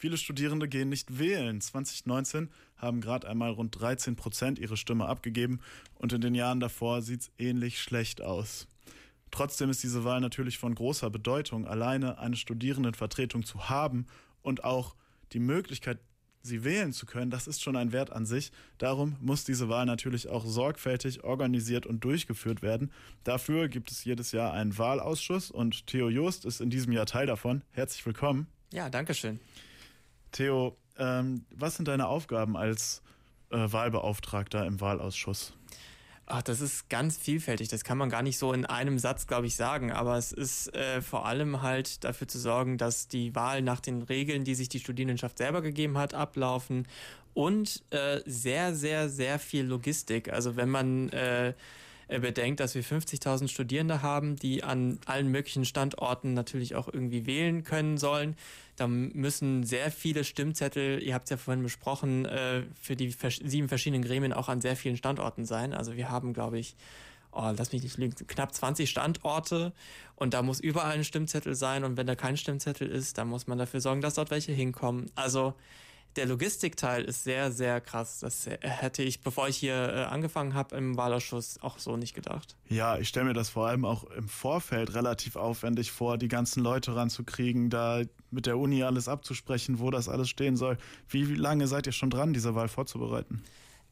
Viele Studierende gehen nicht wählen. 2019 haben gerade einmal rund 13 Prozent ihre Stimme abgegeben und in den Jahren davor sieht es ähnlich schlecht aus. Trotzdem ist diese Wahl natürlich von großer Bedeutung. Alleine eine Studierendenvertretung zu haben und auch die Möglichkeit, sie wählen zu können, das ist schon ein Wert an sich. Darum muss diese Wahl natürlich auch sorgfältig organisiert und durchgeführt werden. Dafür gibt es jedes Jahr einen Wahlausschuss und Theo Just ist in diesem Jahr Teil davon. Herzlich willkommen. Ja, danke schön. Theo, ähm, was sind deine Aufgaben als äh, Wahlbeauftragter im Wahlausschuss? Ach, das ist ganz vielfältig. Das kann man gar nicht so in einem Satz, glaube ich, sagen. Aber es ist äh, vor allem halt dafür zu sorgen, dass die Wahl nach den Regeln, die sich die Studierendenschaft selber gegeben hat, ablaufen. Und äh, sehr, sehr, sehr viel Logistik. Also wenn man äh, bedenkt, dass wir 50.000 Studierende haben, die an allen möglichen Standorten natürlich auch irgendwie wählen können sollen. Da müssen sehr viele Stimmzettel, ihr habt es ja vorhin besprochen, äh, für die sieben verschiedenen Gremien auch an sehr vielen Standorten sein. Also wir haben, glaube ich, oh, lass mich nicht lügen, knapp 20 Standorte und da muss überall ein Stimmzettel sein und wenn da kein Stimmzettel ist, dann muss man dafür sorgen, dass dort welche hinkommen. Also der Logistikteil ist sehr, sehr krass. Das hätte ich, bevor ich hier äh, angefangen habe im Wahlausschuss, auch so nicht gedacht. Ja, ich stelle mir das vor allem auch im Vorfeld relativ aufwendig vor, die ganzen Leute ranzukriegen, da mit der Uni alles abzusprechen, wo das alles stehen soll. Wie lange seid ihr schon dran, diese Wahl vorzubereiten?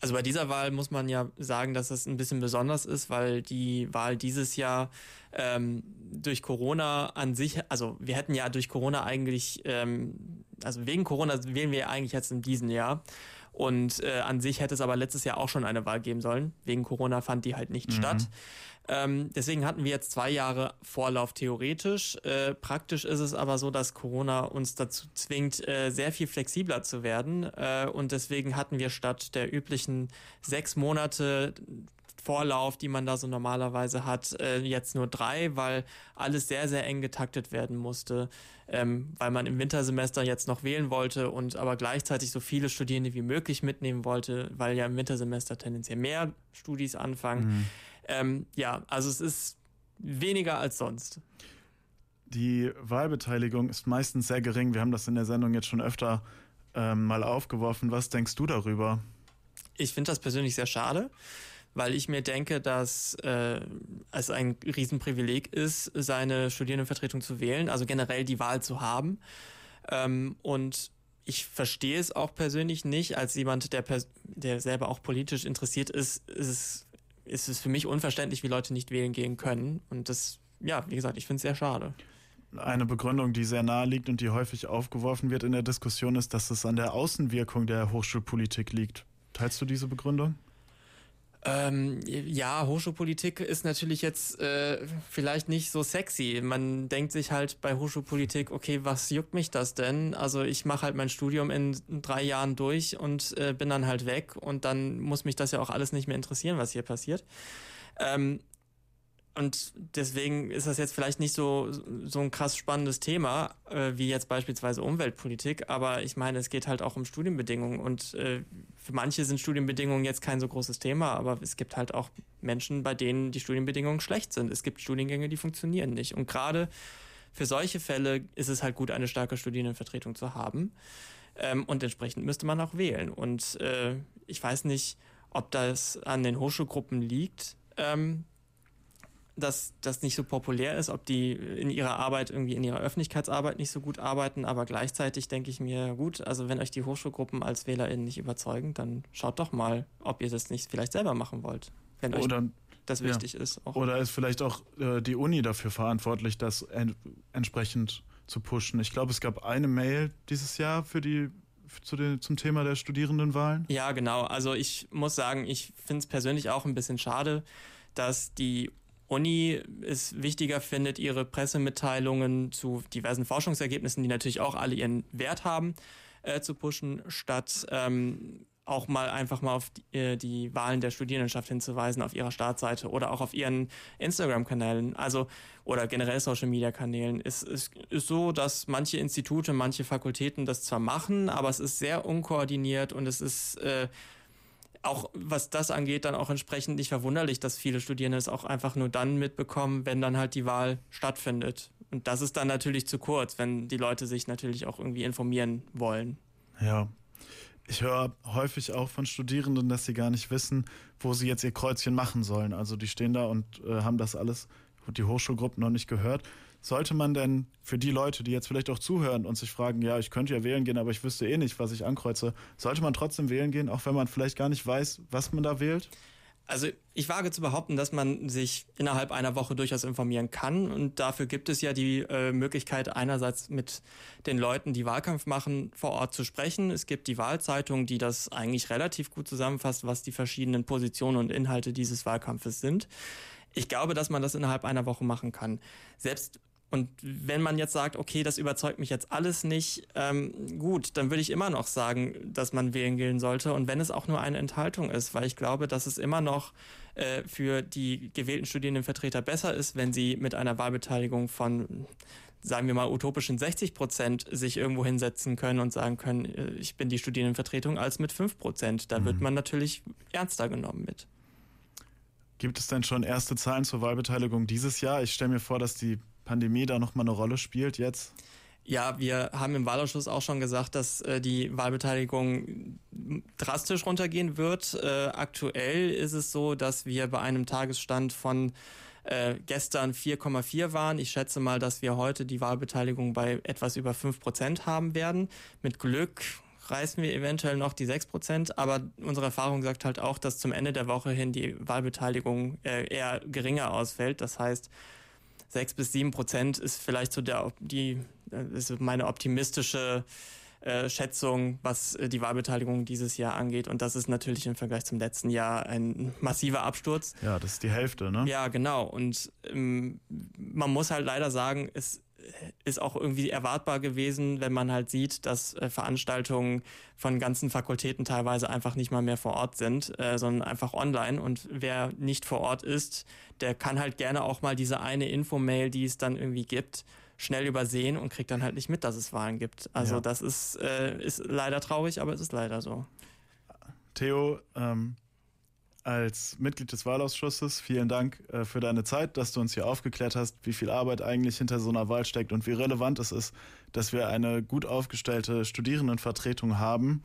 Also bei dieser Wahl muss man ja sagen, dass es ein bisschen besonders ist, weil die Wahl dieses Jahr ähm, durch Corona an sich, also wir hätten ja durch Corona eigentlich, ähm, also wegen Corona wählen wir eigentlich jetzt in diesem Jahr. Und äh, an sich hätte es aber letztes Jahr auch schon eine Wahl geben sollen. Wegen Corona fand die halt nicht mhm. statt. Ähm, deswegen hatten wir jetzt zwei Jahre Vorlauf theoretisch. Äh, praktisch ist es aber so, dass Corona uns dazu zwingt, äh, sehr viel flexibler zu werden. Äh, und deswegen hatten wir statt der üblichen sechs Monate Vorlauf, die man da so normalerweise hat, äh, jetzt nur drei, weil alles sehr, sehr eng getaktet werden musste, ähm, weil man im Wintersemester jetzt noch wählen wollte und aber gleichzeitig so viele Studierende wie möglich mitnehmen wollte, weil ja im Wintersemester tendenziell mehr Studis anfangen. Mhm. Ähm, ja, also es ist weniger als sonst. Die Wahlbeteiligung ist meistens sehr gering. Wir haben das in der Sendung jetzt schon öfter ähm, mal aufgeworfen. Was denkst du darüber? Ich finde das persönlich sehr schade weil ich mir denke, dass äh, es ein Riesenprivileg ist, seine Studierendenvertretung zu wählen, also generell die Wahl zu haben. Ähm, und ich verstehe es auch persönlich nicht, als jemand, der, der selber auch politisch interessiert ist, ist es, ist es für mich unverständlich, wie Leute nicht wählen gehen können. Und das, ja, wie gesagt, ich finde es sehr schade. Eine Begründung, die sehr nahe liegt und die häufig aufgeworfen wird in der Diskussion, ist, dass es an der Außenwirkung der Hochschulpolitik liegt. Teilst du diese Begründung? Ähm, ja, Hochschulpolitik ist natürlich jetzt äh, vielleicht nicht so sexy. Man denkt sich halt bei Hochschulpolitik, okay, was juckt mich das denn? Also ich mache halt mein Studium in drei Jahren durch und äh, bin dann halt weg und dann muss mich das ja auch alles nicht mehr interessieren, was hier passiert. Ähm, und deswegen ist das jetzt vielleicht nicht so, so ein krass spannendes Thema, äh, wie jetzt beispielsweise Umweltpolitik, aber ich meine, es geht halt auch um Studienbedingungen und äh, für manche sind Studienbedingungen jetzt kein so großes Thema, aber es gibt halt auch Menschen, bei denen die Studienbedingungen schlecht sind. Es gibt Studiengänge, die funktionieren nicht. Und gerade für solche Fälle ist es halt gut, eine starke Studierendenvertretung zu haben. Ähm, und entsprechend müsste man auch wählen. Und äh, ich weiß nicht, ob das an den Hochschulgruppen liegt. Ähm, dass das nicht so populär ist, ob die in ihrer Arbeit irgendwie in ihrer Öffentlichkeitsarbeit nicht so gut arbeiten, aber gleichzeitig denke ich mir, gut, also wenn euch die Hochschulgruppen als WählerInnen nicht überzeugen, dann schaut doch mal, ob ihr das nicht vielleicht selber machen wollt, wenn euch Oder, das wichtig ja. ist. Auch. Oder ist vielleicht auch äh, die Uni dafür verantwortlich, das en entsprechend zu pushen? Ich glaube, es gab eine Mail dieses Jahr für die zu den, zum Thema der Studierendenwahlen? Ja, genau. Also ich muss sagen, ich finde es persönlich auch ein bisschen schade, dass die Uni es wichtiger findet, ihre Pressemitteilungen zu diversen Forschungsergebnissen, die natürlich auch alle ihren Wert haben, äh, zu pushen, statt ähm, auch mal einfach mal auf die, äh, die Wahlen der Studierendenschaft hinzuweisen auf ihrer Startseite oder auch auf ihren Instagram-Kanälen, also oder generell Social-Media-Kanälen. Es, es ist so, dass manche Institute, manche Fakultäten das zwar machen, aber es ist sehr unkoordiniert und es ist äh, auch was das angeht, dann auch entsprechend nicht verwunderlich, dass viele Studierende es auch einfach nur dann mitbekommen, wenn dann halt die Wahl stattfindet. Und das ist dann natürlich zu kurz, wenn die Leute sich natürlich auch irgendwie informieren wollen. Ja. Ich höre häufig auch von Studierenden, dass sie gar nicht wissen, wo sie jetzt ihr Kreuzchen machen sollen. Also die stehen da und äh, haben das alles, die Hochschulgruppen noch nicht gehört. Sollte man denn für die Leute, die jetzt vielleicht auch zuhören und sich fragen, ja, ich könnte ja wählen gehen, aber ich wüsste eh nicht, was ich ankreuze, sollte man trotzdem wählen gehen, auch wenn man vielleicht gar nicht weiß, was man da wählt? Also ich wage zu behaupten, dass man sich innerhalb einer Woche durchaus informieren kann und dafür gibt es ja die äh, Möglichkeit einerseits mit den Leuten, die Wahlkampf machen, vor Ort zu sprechen. Es gibt die Wahlzeitung, die das eigentlich relativ gut zusammenfasst, was die verschiedenen Positionen und Inhalte dieses Wahlkampfes sind. Ich glaube, dass man das innerhalb einer Woche machen kann. Selbst und wenn man jetzt sagt, okay, das überzeugt mich jetzt alles nicht, ähm, gut, dann würde ich immer noch sagen, dass man wählen gehen sollte. Und wenn es auch nur eine Enthaltung ist, weil ich glaube, dass es immer noch äh, für die gewählten Studierendenvertreter besser ist, wenn sie mit einer Wahlbeteiligung von sagen wir mal, utopischen 60 Prozent sich irgendwo hinsetzen können und sagen können, äh, ich bin die Studierendenvertretung, als mit 5 Prozent. Da mhm. wird man natürlich ernster genommen mit. Gibt es denn schon erste Zahlen zur Wahlbeteiligung dieses Jahr? Ich stelle mir vor, dass die Pandemie da nochmal eine Rolle spielt jetzt? Ja, wir haben im Wahlausschuss auch schon gesagt, dass äh, die Wahlbeteiligung drastisch runtergehen wird. Äh, aktuell ist es so, dass wir bei einem Tagesstand von äh, gestern 4,4 waren. Ich schätze mal, dass wir heute die Wahlbeteiligung bei etwas über 5 Prozent haben werden. Mit Glück reißen wir eventuell noch die 6 Prozent, aber unsere Erfahrung sagt halt auch, dass zum Ende der Woche hin die Wahlbeteiligung äh, eher geringer ausfällt. Das heißt, sechs bis sieben Prozent ist vielleicht so der, die, äh, ist meine optimistische äh, Schätzung, was die Wahlbeteiligung dieses Jahr angeht. Und das ist natürlich im Vergleich zum letzten Jahr ein massiver Absturz. Ja, das ist die Hälfte, ne? Ja, genau. Und ähm, man muss halt leider sagen, es ist auch irgendwie erwartbar gewesen, wenn man halt sieht, dass äh, Veranstaltungen von ganzen Fakultäten teilweise einfach nicht mal mehr vor Ort sind, äh, sondern einfach online. Und wer nicht vor Ort ist, der kann halt gerne auch mal diese eine Infomail, die es dann irgendwie gibt, schnell übersehen und kriegt dann halt nicht mit, dass es Wahlen gibt. Also ja. das ist, äh, ist leider traurig, aber es ist leider so. Theo, ähm, als Mitglied des Wahlausschusses. Vielen Dank äh, für deine Zeit, dass du uns hier aufgeklärt hast, wie viel Arbeit eigentlich hinter so einer Wahl steckt und wie relevant es ist, dass wir eine gut aufgestellte Studierendenvertretung haben.